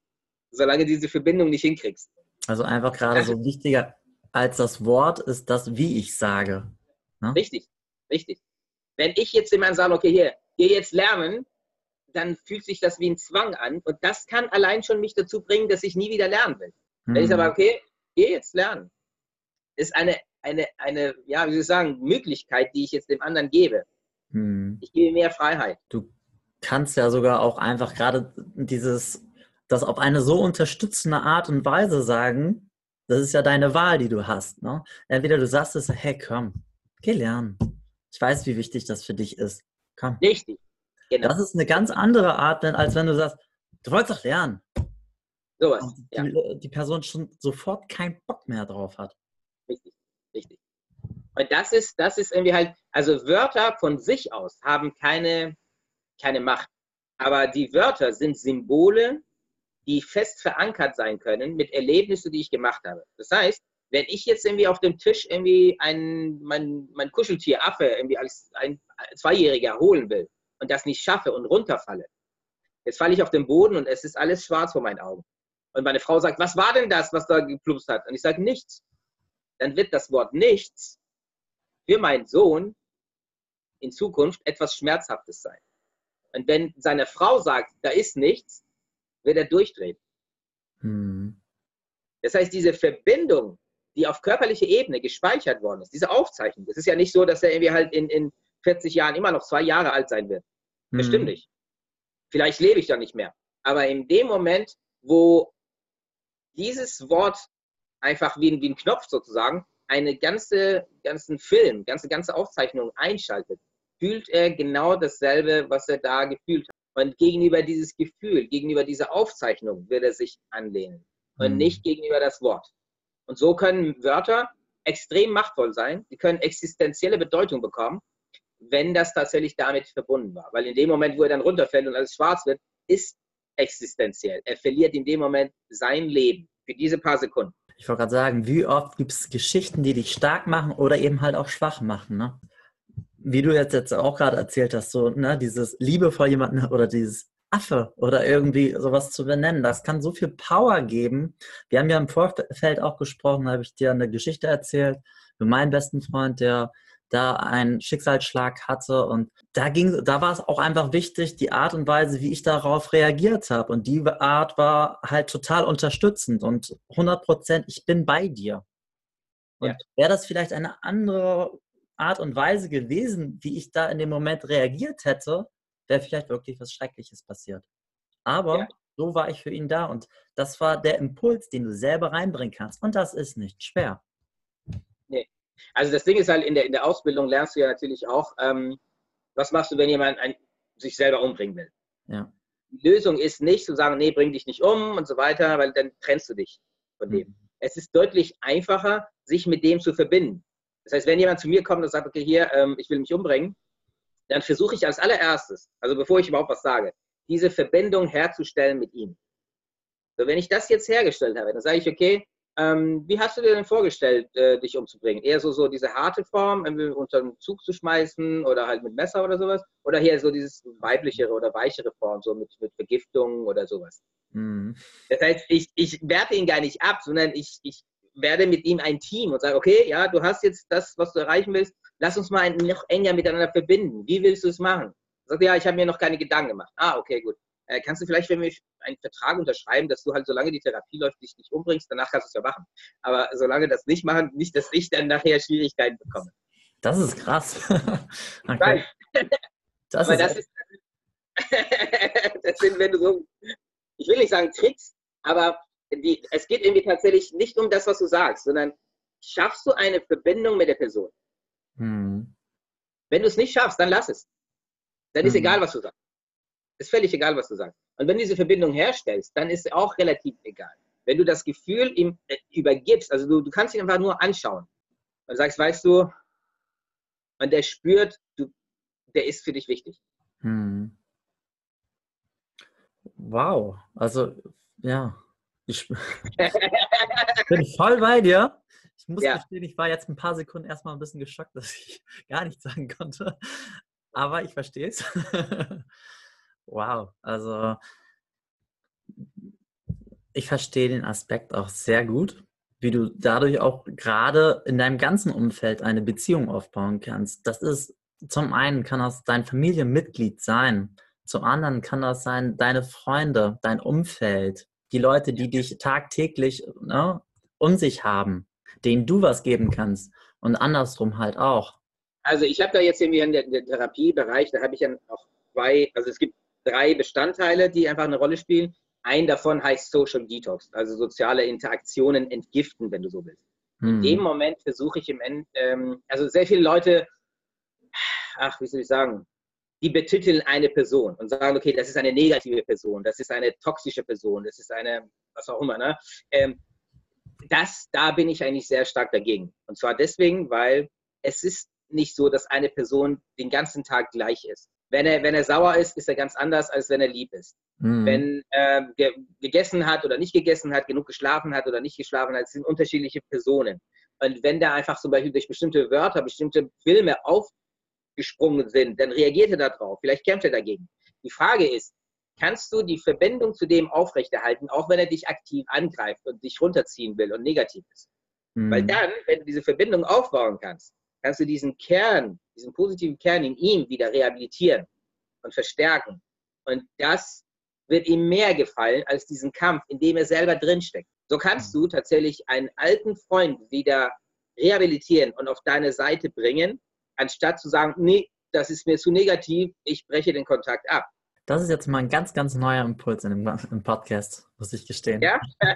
solange du diese Verbindung nicht hinkriegst. Also einfach gerade so (laughs) wichtiger als das Wort ist das, wie ich sage. Ne? Richtig, richtig. Wenn ich jetzt jemand sage, okay, hier, geh jetzt lernen, dann fühlt sich das wie ein Zwang an. Und das kann allein schon mich dazu bringen, dass ich nie wieder lernen will. Hm. Wenn ich sage, okay, geh jetzt lernen, ist eine, eine, eine, ja, wie soll ich sagen, Möglichkeit, die ich jetzt dem anderen gebe. Hm. Ich gebe mehr Freiheit. Du kannst ja sogar auch einfach gerade dieses, das auf eine so unterstützende Art und Weise sagen, das ist ja deine Wahl, die du hast. Ne? Entweder du sagst es, hey, komm, geh lernen. Ich weiß, wie wichtig das für dich ist. Komm. Richtig. Genau. Das ist eine ganz andere Art, als wenn du sagst, du wolltest doch lernen. Sowas. Die, ja. die Person schon sofort keinen Bock mehr drauf hat. Richtig, richtig. Und das ist, das ist irgendwie halt, also Wörter von sich aus haben keine, keine Macht. Aber die Wörter sind Symbole, die fest verankert sein können mit Erlebnissen, die ich gemacht habe. Das heißt, wenn ich jetzt irgendwie auf dem Tisch irgendwie ein, mein, mein Kuscheltier Affe irgendwie als ein Zweijähriger holen will und das nicht schaffe und runterfalle, jetzt falle ich auf den Boden und es ist alles schwarz vor meinen Augen. Und meine Frau sagt, was war denn das, was da geplupst hat? Und ich sage, nichts. Dann wird das Wort nichts für meinen Sohn in Zukunft etwas Schmerzhaftes sein. Und wenn seine Frau sagt, da ist nichts, wird er durchdrehen. Hm. Das heißt, diese Verbindung, die auf körperlicher Ebene gespeichert worden ist, diese Aufzeichnung, das ist ja nicht so, dass er irgendwie halt in, in 40 Jahren immer noch zwei Jahre alt sein wird. Das hm. stimmt nicht. Vielleicht lebe ich dann nicht mehr. Aber in dem Moment, wo dieses Wort einfach wie, wie ein Knopf sozusagen eine ganze, ganzen Film, ganze, ganze Aufzeichnung einschaltet, fühlt er genau dasselbe, was er da gefühlt hat. Und gegenüber dieses Gefühl, gegenüber dieser Aufzeichnung wird er sich anlehnen und mhm. nicht gegenüber das Wort. Und so können Wörter extrem machtvoll sein, die können existenzielle Bedeutung bekommen, wenn das tatsächlich damit verbunden war. Weil in dem Moment, wo er dann runterfällt und alles schwarz wird, ist existenziell. Er verliert in dem Moment sein Leben für diese paar Sekunden. Ich wollte gerade sagen, wie oft gibt es Geschichten, die dich stark machen oder eben halt auch schwach machen, ne? Wie du jetzt, jetzt auch gerade erzählt hast, so, ne, dieses Liebe vor jemanden oder dieses Affe oder irgendwie sowas zu benennen, das kann so viel Power geben. Wir haben ja im Vorfeld auch gesprochen, da habe ich dir eine Geschichte erzählt, für meinen besten Freund, der da einen Schicksalsschlag hatte. Und da ging, da war es auch einfach wichtig, die Art und Weise, wie ich darauf reagiert habe. Und die Art war halt total unterstützend und 100 Prozent, ich bin bei dir. Und ja. wäre das vielleicht eine andere Art und Weise gewesen, wie ich da in dem Moment reagiert hätte, wäre vielleicht wirklich was Schreckliches passiert. Aber ja. so war ich für ihn da und das war der Impuls, den du selber reinbringen kannst. Und das ist nicht schwer. Also das Ding ist halt, in der, in der Ausbildung lernst du ja natürlich auch, ähm, was machst du, wenn jemand ein, sich selber umbringen will. Ja. Die Lösung ist nicht zu sagen, nee, bring dich nicht um und so weiter, weil dann trennst du dich von dem. Mhm. Es ist deutlich einfacher, sich mit dem zu verbinden. Das heißt, wenn jemand zu mir kommt und sagt, okay, hier, ähm, ich will mich umbringen, dann versuche ich als allererstes, also bevor ich überhaupt was sage, diese Verbindung herzustellen mit ihm. So, wenn ich das jetzt hergestellt habe, dann sage ich, okay, ähm, wie hast du dir denn vorgestellt, äh, dich umzubringen? Eher so, so diese harte Form, irgendwie unter den Zug zu schmeißen oder halt mit Messer oder sowas? Oder hier so dieses weiblichere oder weichere Form, so mit, mit Vergiftung oder sowas? Mhm. Das heißt, ich, ich werte ihn gar nicht ab, sondern ich, ich werde mit ihm ein Team und sage, okay, ja, du hast jetzt das, was du erreichen willst, lass uns mal noch enger miteinander verbinden. Wie willst du es machen? Sagt ja, ich habe mir noch keine Gedanken gemacht. Ah, okay, gut. äh, kannst du vielleicht, wenn wir einen Vertrag unterschreiben, dass du halt, solange die Therapie läuft, dich nicht umbringst, danach kannst du es ja machen. Aber solange das nicht machen, nicht, dass ich dann nachher Schwierigkeiten bekomme. Das ist krass. (laughs) okay. (laughs) Das, ist, das, ist, (laughs) das sind, wenn du so, ich will nicht sagen Tricks, aber die, es geht irgendwie tatsächlich nicht um das, was du sagst, sondern schaffst du eine Verbindung mit der Person. Hm. Wenn du es nicht schaffst, dann lass es. Dann hm. ist egal, was du sagst. Ist völlig egal, was du sagst. Und wenn du diese Verbindung herstellst, dann ist es auch relativ egal. Wenn du das Gefühl ihm äh, übergibst, also du, du kannst ihn einfach nur anschauen und sagst, weißt du, und der spürt, du, der ist für dich wichtig. Hm. Wow, also ja, ich (laughs) bin voll bei dir. Ich muss ja. gestehen, ich war jetzt ein paar Sekunden erstmal ein bisschen geschockt, dass ich (laughs) gar nichts sagen konnte. Aber ich verstehe es. (laughs) wow, also ich verstehe den Aspekt auch sehr gut, wie du dadurch auch gerade in deinem ganzen Umfeld eine Beziehung aufbauen kannst. Das ist zum einen kann das dein Familienmitglied sein, zum anderen kann das sein deine Freunde, dein Umfeld, die Leute, die dich tagtäglich ne, um sich haben, denen du was geben kannst und andersrum halt auch. Also ich habe da jetzt irgendwie in der, der Therapiebereich, da habe ich ja auch zwei, also es gibt drei Bestandteile, die einfach eine Rolle spielen. Ein davon heißt Social Detox, also soziale Interaktionen entgiften, wenn du so willst. Hm. In dem Moment versuche ich im End, ähm, also sehr viele Leute, ach, wie soll ich sagen, die betiteln eine Person und sagen, okay, das ist eine negative Person, das ist eine toxische Person, das ist eine, was auch immer. Ne? Ähm, das, da bin ich eigentlich sehr stark dagegen. Und zwar deswegen, weil es ist nicht so, dass eine Person den ganzen Tag gleich ist. Wenn er, wenn er sauer ist, ist er ganz anders, als wenn er lieb ist. Mhm. Wenn er ge gegessen hat oder nicht gegessen hat, genug geschlafen hat oder nicht geschlafen hat, sind unterschiedliche Personen. Und wenn der einfach zum Beispiel durch bestimmte Wörter, bestimmte Filme auf, gesprungen sind, dann reagiert er darauf. Vielleicht kämpft er dagegen. Die Frage ist, kannst du die Verbindung zu dem aufrechterhalten, auch wenn er dich aktiv angreift und dich runterziehen will und negativ ist? Mhm. Weil dann, wenn du diese Verbindung aufbauen kannst, kannst du diesen Kern, diesen positiven Kern in ihm wieder rehabilitieren und verstärken. Und das wird ihm mehr gefallen als diesen Kampf, in dem er selber drinsteckt. So kannst mhm. du tatsächlich einen alten Freund wieder rehabilitieren und auf deine Seite bringen, anstatt zu sagen, nee, das ist mir zu negativ, ich breche den Kontakt ab. Das ist jetzt mal ein ganz, ganz neuer Impuls in dem, im Podcast, muss ich gestehen. Ja, (laughs)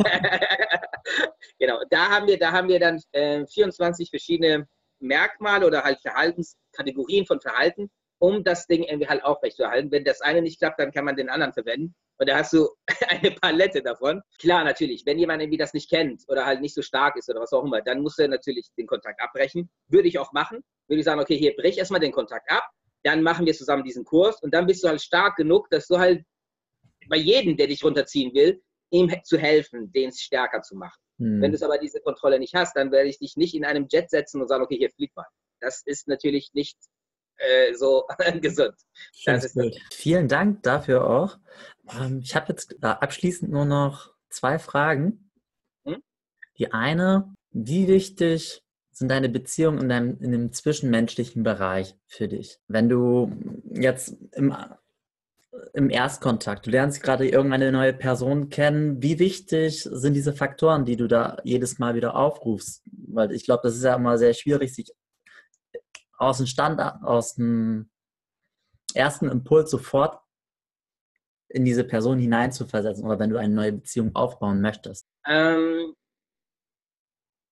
genau. Da haben wir, da haben wir dann äh, 24 verschiedene Merkmale oder halt Verhaltenskategorien von Verhalten, um das Ding irgendwie halt aufrechtzuerhalten. Wenn das eine nicht klappt, dann kann man den anderen verwenden. Und da hast du (laughs) eine Palette davon. Klar, natürlich, wenn jemand irgendwie das nicht kennt oder halt nicht so stark ist oder was auch immer, dann muss er natürlich den Kontakt abbrechen. Würde ich auch machen. Würde ich sagen, okay, hier brech erstmal den Kontakt ab, dann machen wir zusammen diesen Kurs und dann bist du halt stark genug, dass du halt bei jedem, der dich runterziehen will, ihm zu helfen, den stärker zu machen. Hm. Wenn du aber diese Kontrolle nicht hast, dann werde ich dich nicht in einem Jet setzen und sagen, okay, hier flieg mal. Das ist natürlich nicht äh, so (laughs) gesund. Vielen Dank dafür auch. Ähm, ich habe jetzt äh, abschließend nur noch zwei Fragen. Hm? Die eine, wie wichtig sind deine Beziehungen in, deinem, in dem zwischenmenschlichen Bereich für dich? Wenn du jetzt im, im Erstkontakt, du lernst gerade irgendeine neue Person kennen, wie wichtig sind diese Faktoren, die du da jedes Mal wieder aufrufst? Weil ich glaube, das ist ja immer sehr schwierig, sich aus dem Stand, aus dem ersten Impuls sofort in diese Person hineinzuversetzen oder wenn du eine neue Beziehung aufbauen möchtest? Ähm,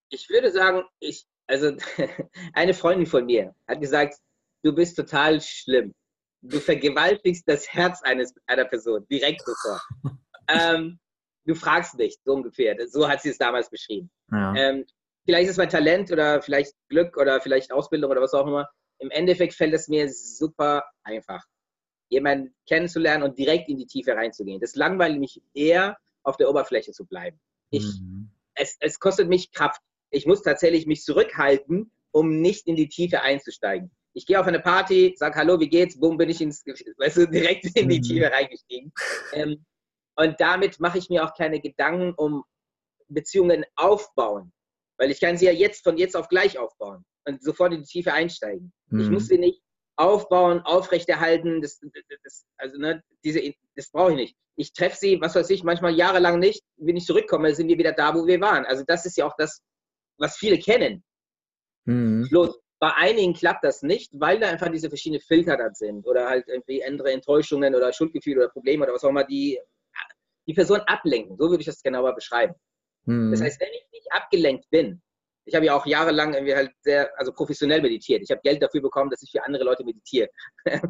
ich würde sagen, ich, also (laughs) eine Freundin von mir hat gesagt, du bist total schlimm. Du vergewaltigst das Herz eines, einer Person direkt sofort. (laughs) ähm, du fragst nicht, so ungefähr. So hat sie es damals beschrieben. Ja. Ähm, vielleicht ist mein Talent oder vielleicht Glück oder vielleicht Ausbildung oder was auch immer. Im Endeffekt fällt es mir super einfach jemanden kennenzulernen und direkt in die Tiefe reinzugehen. Das langweilt mich eher, auf der Oberfläche zu bleiben. Ich, mhm. es, es kostet mich Kraft. Ich muss tatsächlich mich zurückhalten, um nicht in die Tiefe einzusteigen. Ich gehe auf eine Party, sage Hallo, wie geht's? Bumm, bin ich ins, weißt du, direkt in die mhm. Tiefe reingestiegen. Ähm, und damit mache ich mir auch keine Gedanken um Beziehungen aufbauen. Weil ich kann sie ja jetzt von jetzt auf gleich aufbauen und sofort in die Tiefe einsteigen. Mhm. Ich muss sie nicht aufbauen, aufrechterhalten. Das, das, also, ne, diese, das brauche ich nicht. Ich treffe sie, was weiß ich, manchmal jahrelang nicht. Wenn ich zurückkomme, sind wir wieder da, wo wir waren. Also das ist ja auch das, was viele kennen. Mhm. Bloß bei einigen klappt das nicht, weil da einfach diese verschiedenen Filter da sind oder halt irgendwie andere Enttäuschungen oder Schuldgefühle oder Probleme oder was auch immer, die die Person ablenken. So würde ich das genauer beschreiben. Mhm. Das heißt, wenn ich nicht abgelenkt bin, ich habe ja auch jahrelang irgendwie halt sehr, also professionell meditiert. Ich habe Geld dafür bekommen, dass ich für andere Leute meditiere. das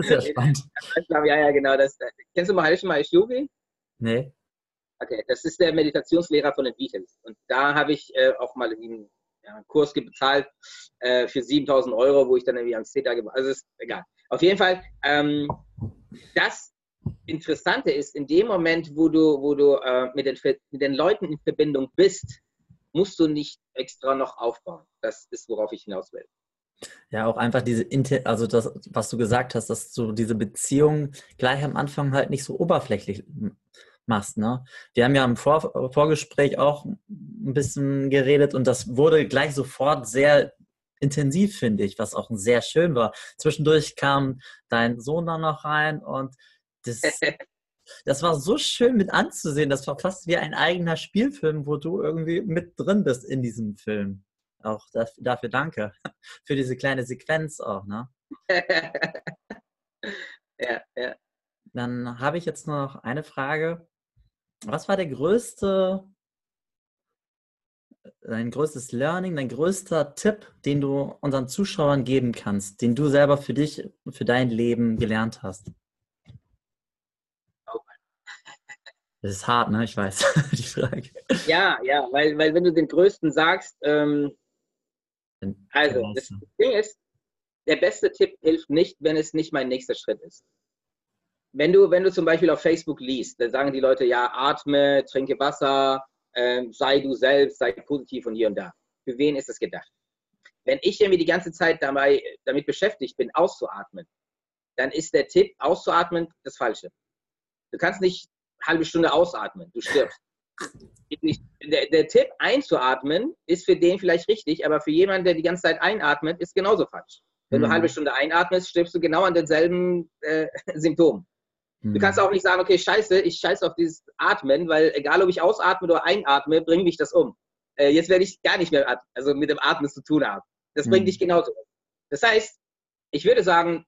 ist ja spannend. (laughs) Ja, ja, genau. Das, kennst du Maharishi Mahesh Yogi? Nee. Okay, das ist der Meditationslehrer von den Beatles. Und da habe ich äh, auch mal einen, ja, Kurs bezahlt äh, für 7000 Euro, wo ich dann irgendwie ans CETA gemacht Also ist egal. Auf jeden Fall, ähm, das Interessante ist, in dem Moment, wo du, wo du äh, mit, den, mit den Leuten in Verbindung bist, musst du nicht extra noch aufbauen. Das ist, worauf ich hinaus will. Ja, auch einfach diese, also das, was du gesagt hast, dass du diese Beziehung gleich am Anfang halt nicht so oberflächlich machst. Ne? Wir haben ja im Vor Vorgespräch auch ein bisschen geredet und das wurde gleich sofort sehr intensiv, finde ich, was auch sehr schön war. Zwischendurch kam dein Sohn dann noch rein und das, (laughs) das war so schön mit anzusehen. Das war fast wie ein eigener Spielfilm, wo du irgendwie mit drin bist in diesem Film. Auch dafür, dafür danke. (laughs) Für diese kleine Sequenz auch, ne? (laughs) ja, ja. Dann habe ich jetzt noch eine Frage. Was war der größte, dein größtes Learning, dein größter Tipp, den du unseren Zuschauern geben kannst, den du selber für dich, für dein Leben gelernt hast? Das ist hart, ne? Ich weiß, (laughs) die Frage. Ja, ja, weil, weil wenn du den Größten sagst, ähm, also das Ding ist, der beste Tipp hilft nicht, wenn es nicht mein nächster Schritt ist. Wenn du, wenn du zum Beispiel auf Facebook liest, dann sagen die Leute, ja, atme, trinke Wasser, äh, sei du selbst, sei positiv und hier und da. Für wen ist das gedacht? Wenn ich irgendwie die ganze Zeit dabei, damit beschäftigt bin, auszuatmen, dann ist der Tipp, auszuatmen, das Falsche. Du kannst nicht halbe Stunde ausatmen, du stirbst. Der, der, Tipp, einzuatmen, ist für den vielleicht richtig, aber für jemanden, der die ganze Zeit einatmet, ist genauso falsch. Wenn mhm. du eine halbe Stunde einatmest, stirbst du genau an denselben äh, (laughs) Symptomen. Mhm. Du kannst auch nicht sagen, okay, scheiße, ich scheiße auf dieses Atmen, weil egal, ob ich ausatme oder einatme, bringt mich das um. Äh, jetzt werde ich gar nicht mehr also mit dem Atmen zu tun haben. Das mhm. bringt dich genauso um. Das heißt, ich würde sagen,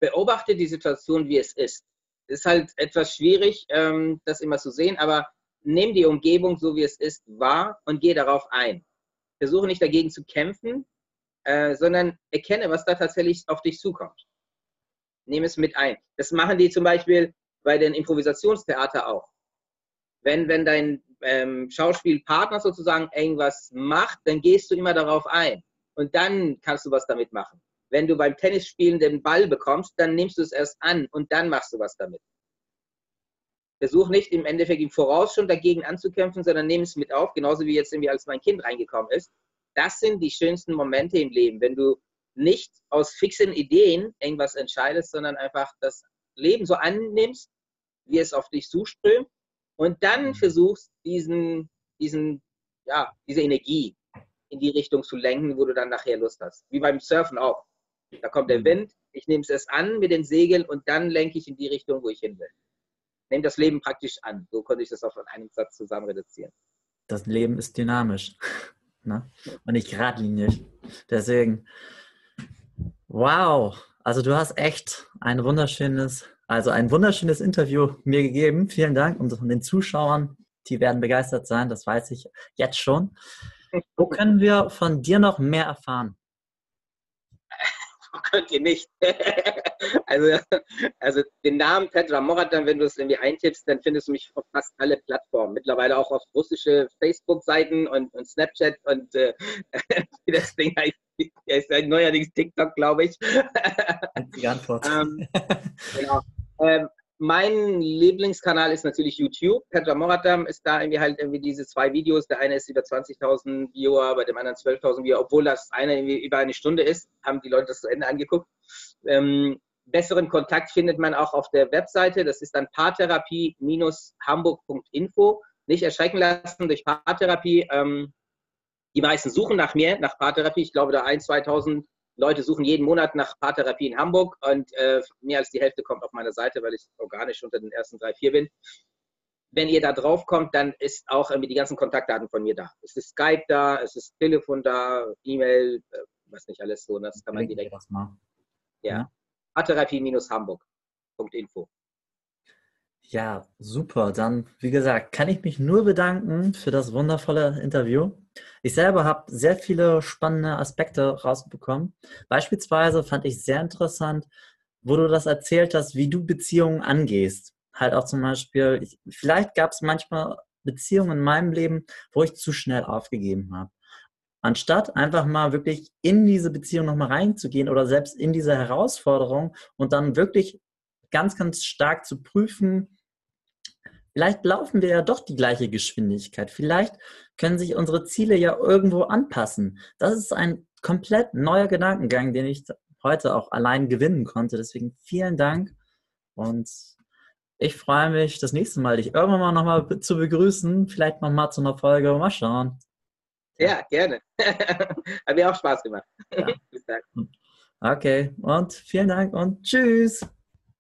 beobachte die Situation, wie es ist ist halt etwas schwierig, ähm, das immer zu sehen, aber nimm die Umgebung so, wie es ist, wahr und geh darauf ein. Versuche nicht dagegen zu kämpfen, äh, sondern erkenne, was da tatsächlich auf dich zukommt. Nimm es mit ein. Das machen die zum Beispiel bei den Improvisationstheater auch. Wenn, wenn dein ähm, Schauspielpartner sozusagen irgendwas macht, dann gehst du immer darauf ein. Und dann kannst du was damit machen. Wenn du beim Tennisspielen den Ball bekommst, dann nimmst du es erst an und dann machst du was damit. Versuch nicht im Endeffekt im Voraus schon dagegen anzukämpfen, sondern nimm es mit auf, genauso wie jetzt irgendwie als mein Kind reingekommen ist. Das sind die schönsten Momente im Leben, wenn du nicht aus fixen Ideen irgendwas entscheidest, sondern einfach das Leben so annimmst, wie es auf dich zuströmt und dann mhm. versuchst, diesen, diesen, ja, diese Energie in die Richtung zu lenken, wo du dann nachher Lust hast. Wie beim Surfen auch. Da kommt der. Wind, ich nehme es erst an mit den Segeln und dann lenke ich in die Richtung, wo ich hin will. Nehme das Leben praktisch an. So konnte ich das auf einen Satz zusammen reduzieren. Das Leben ist dynamisch (laughs) ne? und nicht geradlinig. Deswegen, wow. Also du hast echt ein wunderschönes, also ein wunderschönes Interview mir gegeben. Vielen Dank und von den Zuschauern, die werden begeistert sein, das weiß ich jetzt schon. Wo können wir von dir noch mehr erfahren? (laughs) könnt ihr nicht. (laughs) also, also den Namen Petra Moratan, wenn du es irgendwie eintippst, dann findest du mich auf fast alle Plattformen. Mittlerweile auch auf russische Facebook-Seiten und, und, Snapchat und äh, (laughs) das Ding heißt, ist neuerdings TikTok, glaube ich. Die Antwort. ähm, genau. Ähm, mein Lieblingskanal ist natürlich YouTube. Petra Moratam ist da irgendwie halt irgendwie diese zwei Videos. Der eine ist über 20.000 Viewer, bei dem anderen 12.000 Viewer. Obwohl das eine irgendwie über eine Stunde ist, haben die Leute das zu Ende angeguckt. Ähm, besseren Kontakt findet man auch auf der Webseite. Das ist dann paartherapie-hamburg.info. Nicht erschrecken lassen durch Paartherapie. Ähm, die meisten suchen nach mir, nach Paartherapie. Ich glaube, da 1.000, 2.000 Leute suchen jeden Monat nach Paartherapie in Hamburg und äh, mehr als die Hälfte kommt auf meine Seite, weil ich organisch unter den ersten drei, vier bin. Wenn ihr da drauf kommt, dann ist auch irgendwie die ganzen Kontaktdaten von mir da. Es ist Skype da, es ist Telefon da, E-Mail, äh, was nicht alles so. Das kann man direkt. Ja. Paartherapie-hamburg.info. Ja, super. Dann, wie gesagt, kann ich mich nur bedanken für das wundervolle Interview. Ich selber habe sehr viele spannende Aspekte rausbekommen. Beispielsweise fand ich sehr interessant, wo du das erzählt hast, wie du Beziehungen angehst. Halt auch zum Beispiel, ich, vielleicht gab es manchmal Beziehungen in meinem Leben, wo ich zu schnell aufgegeben habe. Anstatt einfach mal wirklich in diese Beziehung nochmal reinzugehen oder selbst in diese Herausforderung und dann wirklich ganz, ganz stark zu prüfen, Vielleicht laufen wir ja doch die gleiche Geschwindigkeit. Vielleicht können sich unsere Ziele ja irgendwo anpassen. Das ist ein komplett neuer Gedankengang, den ich heute auch allein gewinnen konnte. Deswegen vielen Dank und ich freue mich, das nächste Mal dich irgendwann mal nochmal zu begrüßen. Vielleicht nochmal zu einer Folge. Mal schauen. Ja, gerne. (laughs) Hat mir auch Spaß gemacht. Ja. (laughs) Okay, und vielen Dank und tschüss.